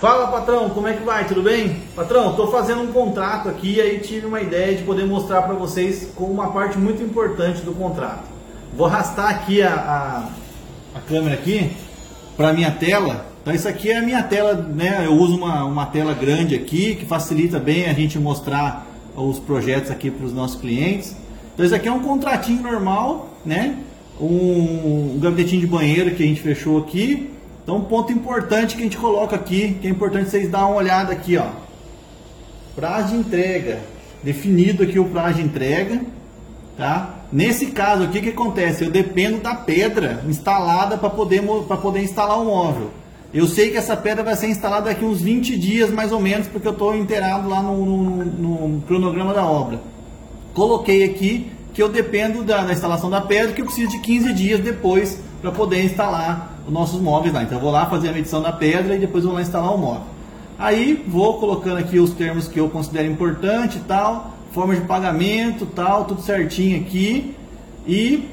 Fala patrão, como é que vai? Tudo bem? Patrão, estou fazendo um contrato aqui e aí tive uma ideia de poder mostrar para vocês com uma parte muito importante do contrato. Vou arrastar aqui a, a, a câmera aqui para minha tela. Então isso aqui é a minha tela, né? Eu uso uma, uma tela grande aqui que facilita bem a gente mostrar os projetos aqui para os nossos clientes. Então isso aqui é um contratinho normal, né? Um, um gabinetinho de banheiro que a gente fechou aqui. Então um ponto importante que a gente coloca aqui, que é importante vocês darem uma olhada aqui, ó. Prazo de entrega. Definido aqui o prazo de entrega, tá? Nesse caso o que acontece? Eu dependo da pedra instalada para poder, poder instalar o móvel. Eu sei que essa pedra vai ser instalada daqui uns 20 dias mais ou menos, porque eu estou inteirado lá no, no, no, cronograma da obra. Coloquei aqui que eu dependo da, da, instalação da pedra, que eu preciso de 15 dias depois para poder instalar os nossos móveis lá. Então eu vou lá fazer a medição da pedra e depois vou lá instalar o móvel. Aí vou colocando aqui os termos que eu considero importante e tal, forma de pagamento tal, tudo certinho aqui. E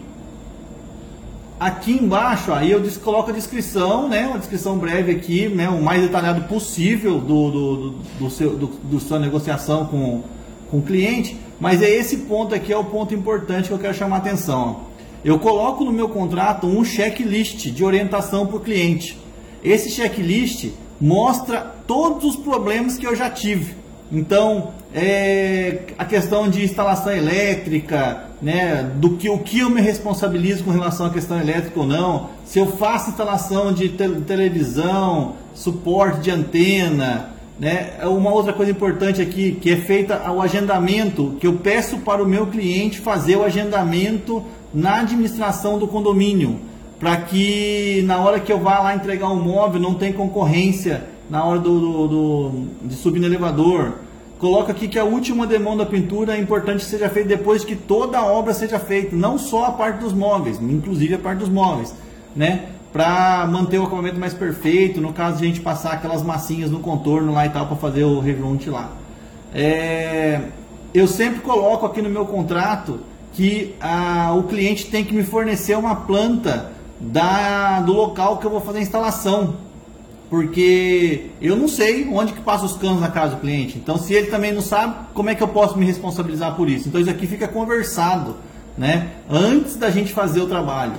aqui embaixo aí eu coloco a descrição, né, uma descrição breve aqui, né, o mais detalhado possível do, do, do, seu, do, do sua negociação com, com o cliente, mas é esse ponto aqui é o ponto importante que eu quero chamar a atenção. Eu coloco no meu contrato um checklist de orientação para o cliente. Esse checklist mostra todos os problemas que eu já tive. Então, é, a questão de instalação elétrica, né, do que o que eu me responsabilizo com relação à questão elétrica ou não, se eu faço instalação de te televisão, suporte de antena, né, é uma outra coisa importante aqui que é feita o agendamento, que eu peço para o meu cliente fazer o agendamento na administração do condomínio, para que na hora que eu vá lá entregar um móvel não tem concorrência na hora do, do, do de subir no elevador coloca aqui que a última demão da pintura é importante que seja feita depois que toda a obra seja feita, não só a parte dos móveis, inclusive a parte dos móveis, né? Para manter o acabamento mais perfeito, no caso de a gente passar aquelas massinhas no contorno lá e tal para fazer o rejunte lá. É, eu sempre coloco aqui no meu contrato que a, o cliente tem que me fornecer uma planta da, do local que eu vou fazer a instalação porque eu não sei onde que passa os canos na casa do cliente. Então, se ele também não sabe, como é que eu posso me responsabilizar por isso? Então, isso aqui fica conversado, né? Antes da gente fazer o trabalho.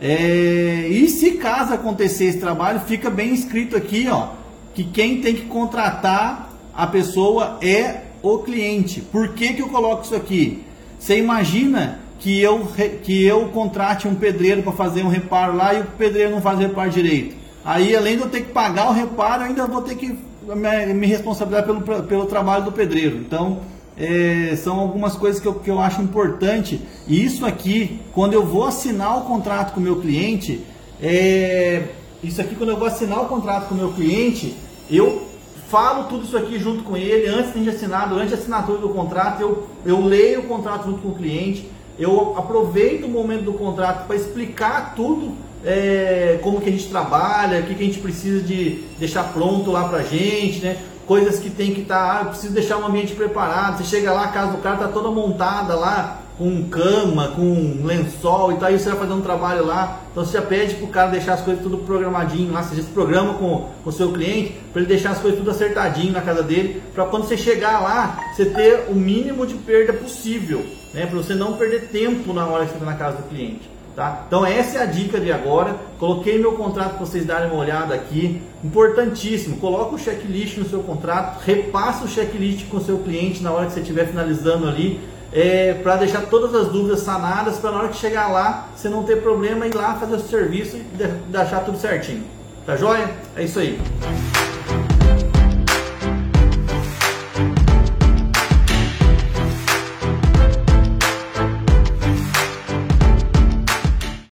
É... E se caso acontecer esse trabalho, fica bem escrito aqui, ó, que quem tem que contratar a pessoa é o cliente. Por que, que eu coloco isso aqui? Você imagina que eu, que eu contrate um pedreiro para fazer um reparo lá e o pedreiro não faz o reparo direito. Aí, além de eu ter que pagar o reparo, ainda vou ter que me, me responsabilizar pelo, pelo trabalho do pedreiro. Então, é, são algumas coisas que eu, que eu acho importante. E isso aqui, quando eu vou assinar o contrato com o meu cliente, é, isso aqui, quando eu vou assinar o contrato com o meu cliente, eu falo tudo isso aqui junto com ele, antes de assinar, durante a assinatura do contrato, eu, eu leio o contrato junto com o cliente, eu aproveito o momento do contrato para explicar tudo é, como que a gente trabalha, o que, que a gente precisa de deixar pronto lá pra gente, né? Coisas que tem que estar, tá, ah, preciso deixar um ambiente preparado. Você chega lá, a casa do cara tá toda montada lá, com cama, com lençol e tal, aí você vai fazer um trabalho lá, então você já pede pro cara deixar as coisas tudo programadinho lá, você já se programa com, com o seu cliente para ele deixar as coisas tudo acertadinho na casa dele, para quando você chegar lá, você ter o mínimo de perda possível, né? Para você não perder tempo na hora que você está na casa do cliente. Tá? Então essa é a dica de agora. Coloquei meu contrato para vocês darem uma olhada aqui. Importantíssimo, coloca o checklist no seu contrato, repassa o checklist com o seu cliente na hora que você estiver finalizando ali, é, para deixar todas as dúvidas sanadas, para na hora que chegar lá você não ter problema ir lá fazer o serviço e deixar tudo certinho. Tá joia? É isso aí.